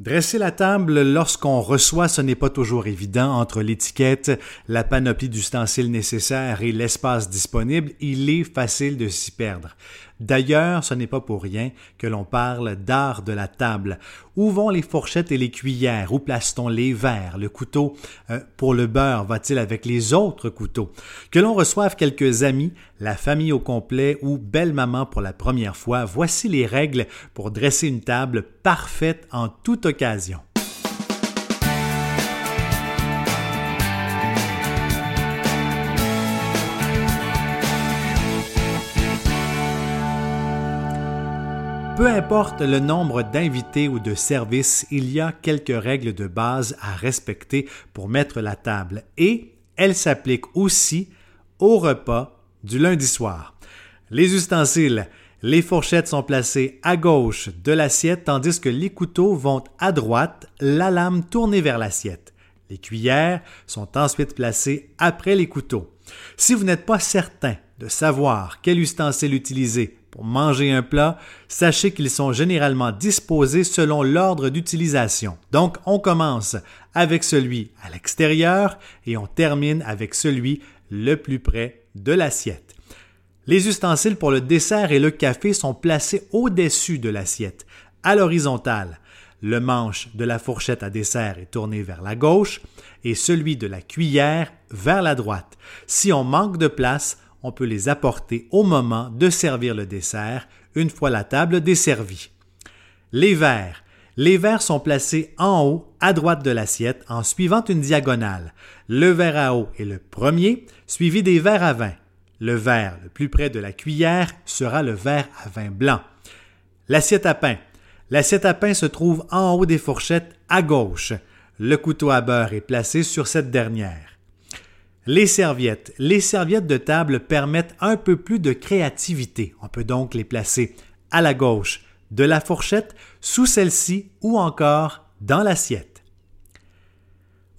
Dresser la table lorsqu'on reçoit, ce n'est pas toujours évident entre l'étiquette, la panoplie d'ustensiles nécessaires et l'espace disponible, il est facile de s'y perdre. D'ailleurs, ce n'est pas pour rien que l'on parle d'art de la table. Où vont les fourchettes et les cuillères? Où place-t-on les verres? Le couteau? Euh, pour le beurre va-t-il avec les autres couteaux? Que l'on reçoive quelques amis, la famille au complet ou belle maman pour la première fois, voici les règles pour dresser une table parfaite en toute occasion. Peu importe le nombre d'invités ou de services, il y a quelques règles de base à respecter pour mettre la table et elles s'appliquent aussi au repas du lundi soir. Les ustensiles, les fourchettes sont placées à gauche de l'assiette tandis que les couteaux vont à droite, la lame tournée vers l'assiette. Les cuillères sont ensuite placées après les couteaux. Si vous n'êtes pas certain de savoir quel ustensile utiliser pour manger un plat, sachez qu'ils sont généralement disposés selon l'ordre d'utilisation. Donc, on commence avec celui à l'extérieur et on termine avec celui le plus près de l'assiette. Les ustensiles pour le dessert et le café sont placés au-dessus de l'assiette, à l'horizontale. Le manche de la fourchette à dessert est tourné vers la gauche et celui de la cuillère vers la droite. Si on manque de place, on peut les apporter au moment de servir le dessert, une fois la table desservie. Les verres. Les verres sont placés en haut, à droite de l'assiette, en suivant une diagonale. Le verre à eau est le premier, suivi des verres à vin. Le verre le plus près de la cuillère sera le verre à vin blanc. L'assiette à pain. L'assiette à pain se trouve en haut des fourchettes à gauche. Le couteau à beurre est placé sur cette dernière. Les serviettes. Les serviettes de table permettent un peu plus de créativité. On peut donc les placer à la gauche de la fourchette, sous celle-ci ou encore dans l'assiette.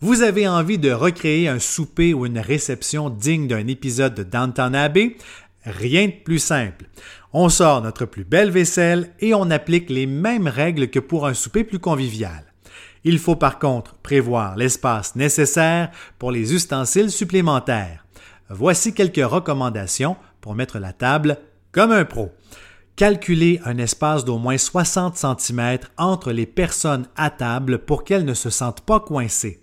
Vous avez envie de recréer un souper ou une réception digne d'un épisode de Downton Abbey? Rien de plus simple. On sort notre plus belle vaisselle et on applique les mêmes règles que pour un souper plus convivial. Il faut par contre prévoir l'espace nécessaire pour les ustensiles supplémentaires. Voici quelques recommandations pour mettre la table comme un pro. Calculez un espace d'au moins 60 cm entre les personnes à table pour qu'elles ne se sentent pas coincées.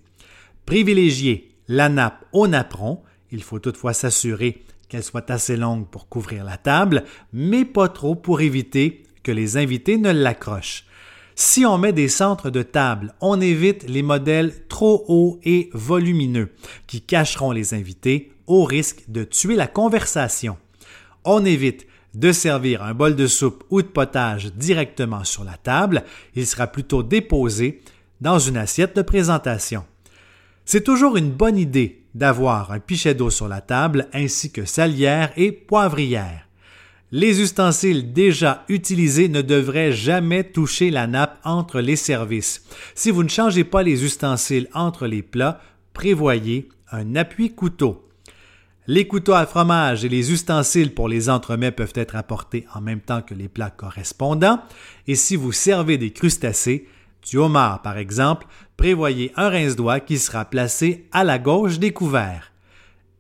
Privilégiez la nappe au napperon. Il faut toutefois s'assurer qu'elle soit assez longue pour couvrir la table, mais pas trop pour éviter que les invités ne l'accrochent. Si on met des centres de table, on évite les modèles trop hauts et volumineux qui cacheront les invités au risque de tuer la conversation. On évite de servir un bol de soupe ou de potage directement sur la table, il sera plutôt déposé dans une assiette de présentation. C'est toujours une bonne idée d'avoir un pichet d'eau sur la table ainsi que salière et poivrière. Les ustensiles déjà utilisés ne devraient jamais toucher la nappe entre les services. Si vous ne changez pas les ustensiles entre les plats, prévoyez un appui couteau. Les couteaux à fromage et les ustensiles pour les entremets peuvent être apportés en même temps que les plats correspondants. Et si vous servez des crustacés, du homard par exemple, prévoyez un rince-doigt qui sera placé à la gauche des couverts.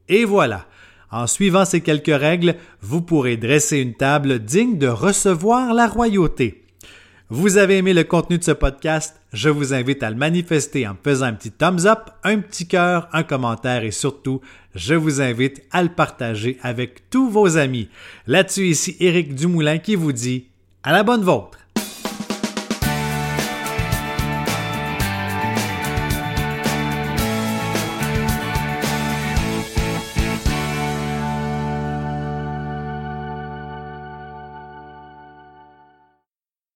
Et voilà, en suivant ces quelques règles, vous pourrez dresser une table digne de recevoir la royauté. Vous avez aimé le contenu de ce podcast? Je vous invite à le manifester en faisant un petit thumbs up, un petit cœur, un commentaire et surtout, je vous invite à le partager avec tous vos amis. Là-dessus, ici Éric Dumoulin qui vous dit à la bonne vôtre.